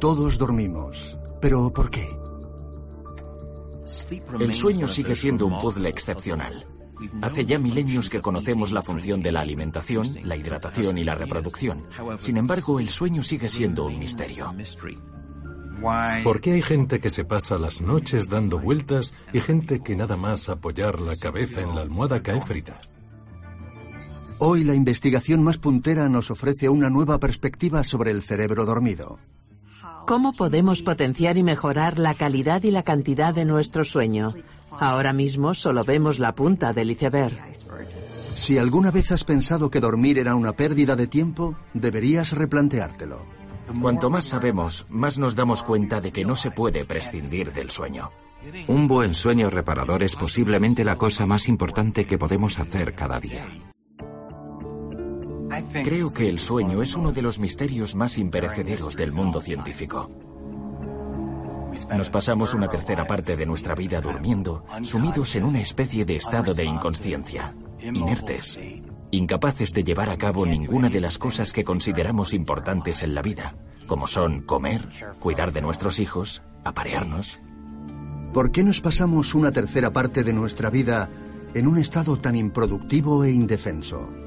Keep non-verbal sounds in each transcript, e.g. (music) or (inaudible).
todos dormimos. ¿Pero por qué? El sueño sigue siendo un puzzle excepcional. Hace ya milenios que conocemos la función de la alimentación, la hidratación y la reproducción. Sin embargo, el sueño sigue siendo un misterio. ¿Por qué hay gente que se pasa las noches dando vueltas y gente que nada más apoyar la cabeza en la almohada cae frita? Hoy la investigación más puntera nos ofrece una nueva perspectiva sobre el cerebro dormido. ¿Cómo podemos potenciar y mejorar la calidad y la cantidad de nuestro sueño? Ahora mismo solo vemos la punta del iceberg. Si alguna vez has pensado que dormir era una pérdida de tiempo, deberías replanteártelo. Cuanto más sabemos, más nos damos cuenta de que no se puede prescindir del sueño. Un buen sueño reparador es posiblemente la cosa más importante que podemos hacer cada día. Creo que el sueño es uno de los misterios más imperecederos del mundo científico. Nos pasamos una tercera parte de nuestra vida durmiendo, sumidos en una especie de estado de inconsciencia, inertes, incapaces de llevar a cabo ninguna de las cosas que consideramos importantes en la vida, como son comer, cuidar de nuestros hijos, aparearnos. ¿Por qué nos pasamos una tercera parte de nuestra vida en un estado tan improductivo e indefenso?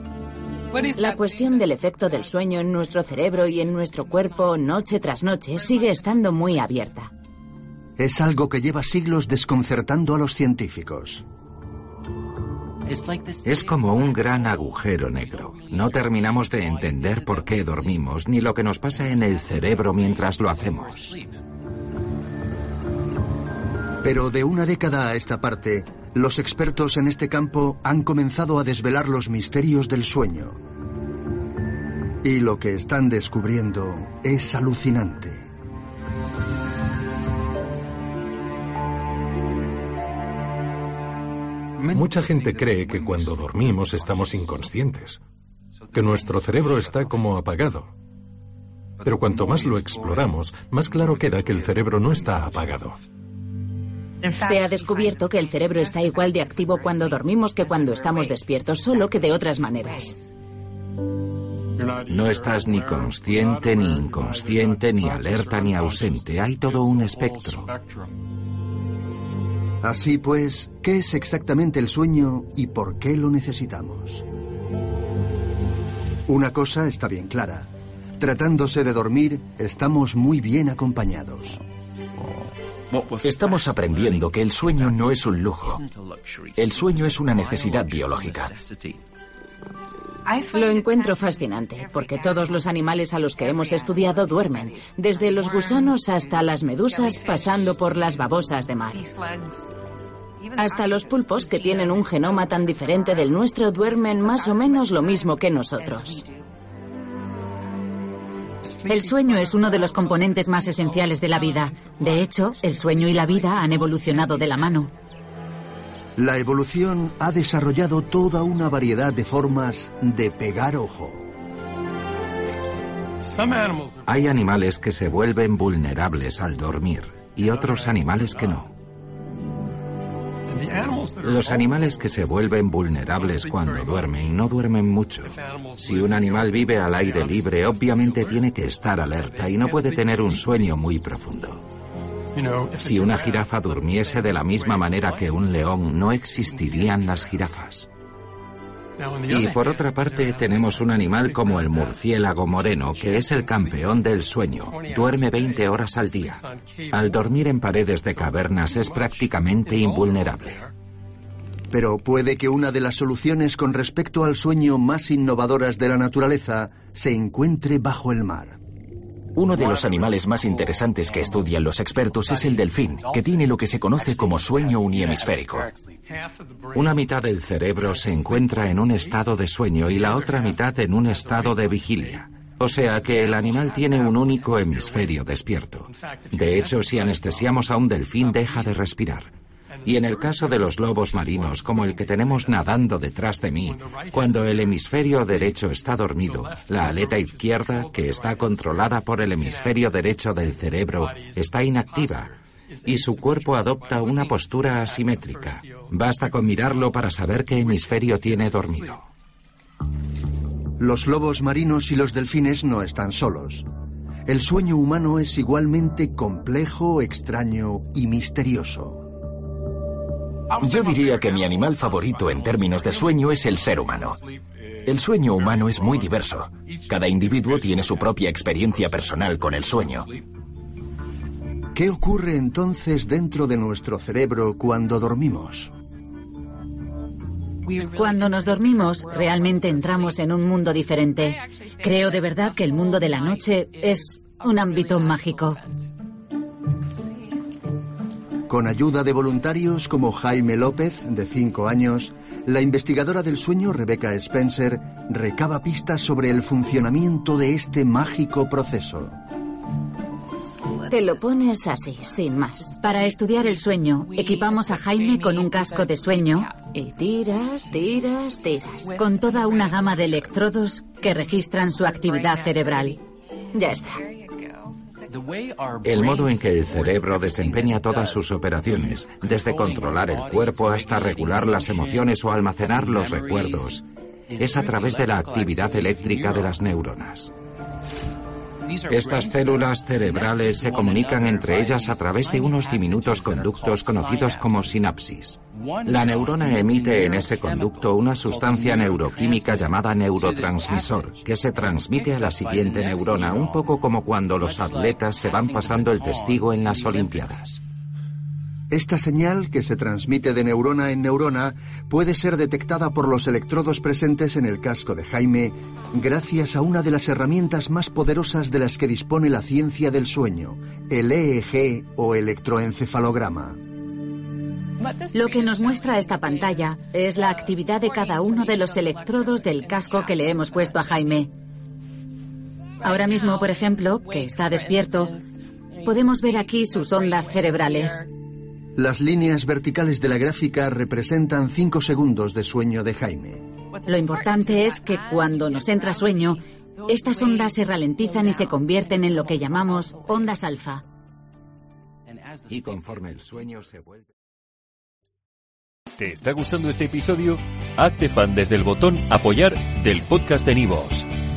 La cuestión del efecto del sueño en nuestro cerebro y en nuestro cuerpo noche tras noche sigue estando muy abierta. Es algo que lleva siglos desconcertando a los científicos. Es como un gran agujero negro. No terminamos de entender por qué dormimos ni lo que nos pasa en el cerebro mientras lo hacemos. Pero de una década a esta parte, los expertos en este campo han comenzado a desvelar los misterios del sueño. Y lo que están descubriendo es alucinante. Mucha gente cree que cuando dormimos estamos inconscientes, que nuestro cerebro está como apagado. Pero cuanto más lo exploramos, más claro queda que el cerebro no está apagado. Se ha descubierto que el cerebro está igual de activo cuando dormimos que cuando estamos despiertos, solo que de otras maneras. No estás ni consciente, ni inconsciente, ni alerta, ni ausente. Hay todo un espectro. Así pues, ¿qué es exactamente el sueño y por qué lo necesitamos? Una cosa está bien clara. Tratándose de dormir, estamos muy bien acompañados. Estamos aprendiendo que el sueño no es un lujo. El sueño es una necesidad biológica. Lo encuentro fascinante, porque todos los animales a los que hemos estudiado duermen, desde los gusanos hasta las medusas, pasando por las babosas de mar. Hasta los pulpos, que tienen un genoma tan diferente del nuestro, duermen más o menos lo mismo que nosotros. El sueño es uno de los componentes más esenciales de la vida. De hecho, el sueño y la vida han evolucionado de la mano. La evolución ha desarrollado toda una variedad de formas de pegar ojo. Hay animales que se vuelven vulnerables al dormir y otros animales que no. Los animales que se vuelven vulnerables cuando duermen no duermen mucho. Si un animal vive al aire libre, obviamente tiene que estar alerta y no puede tener un sueño muy profundo. Si una jirafa durmiese de la misma manera que un león, no existirían las jirafas. Y por otra (laughs) parte, tenemos un animal como el murciélago moreno, que es el campeón del sueño. Duerme 20 horas al día. Al dormir en paredes de cavernas es prácticamente invulnerable. Pero puede que una de las soluciones con respecto al sueño más innovadoras de la naturaleza se encuentre bajo el mar. Uno de los animales más interesantes que estudian los expertos es el delfín, que tiene lo que se conoce como sueño unihemisférico. Una mitad del cerebro se encuentra en un estado de sueño y la otra mitad en un estado de vigilia. O sea que el animal tiene un único hemisferio despierto. De hecho, si anestesiamos a un delfín deja de respirar. Y en el caso de los lobos marinos, como el que tenemos nadando detrás de mí, cuando el hemisferio derecho está dormido, la aleta izquierda, que está controlada por el hemisferio derecho del cerebro, está inactiva y su cuerpo adopta una postura asimétrica. Basta con mirarlo para saber qué hemisferio tiene dormido. Los lobos marinos y los delfines no están solos. el sueño humano es igualmente complejo, extraño y misterioso. Yo diría que mi animal favorito en términos de sueño es el ser humano. El sueño humano es muy diverso. Cada individuo tiene su propia experiencia personal con el sueño. ¿Qué ocurre entonces dentro de nuestro cerebro cuando dormimos? Cuando nos dormimos, realmente entramos en un mundo diferente. Creo de verdad que el mundo de la noche es un ámbito mágico. Con ayuda de voluntarios como Jaime López, de 5 años, la investigadora del sueño Rebecca Spencer recaba pistas sobre el funcionamiento de este mágico proceso. Te lo pones así, sin más. Para estudiar el sueño, equipamos a Jaime con un casco de sueño Y tiras, tiras, tiras. con toda una gama de electrodos que registran su actividad cerebral. Ya está. El modo en que el cerebro desempeña todas sus operaciones, desde controlar el cuerpo hasta regular las emociones o almacenar los recuerdos, es a través de la actividad eléctrica de las neuronas. Estas células cerebrales se comunican entre ellas a través de unos diminutos conductos conocidos como sinapsis. La neurona emite en ese conducto una sustancia neuroquímica llamada neurotransmisor, que se transmite a la siguiente neurona, un poco como cuando los atletas se van pasando el testigo en las Olimpiadas. Esta señal, que se transmite de neurona en neurona, puede ser detectada por los electrodos presentes en el casco de Jaime gracias a una de las herramientas más poderosas de las que dispone la ciencia del sueño, el EEG o electroencefalograma. Lo que nos muestra esta pantalla es la actividad de cada uno de los electrodos del casco que le hemos puesto a Jaime. Ahora mismo, por ejemplo, que está despierto, podemos ver aquí sus ondas cerebrales. Las líneas verticales de la gráfica representan 5 segundos de sueño de Jaime. Lo importante es que cuando nos entra sueño, estas ondas se ralentizan y se convierten en lo que llamamos ondas alfa. Y conforme el sueño se vuelve... ¿Te está gustando este episodio? Hazte fan desde el botón Apoyar del podcast de Nivos.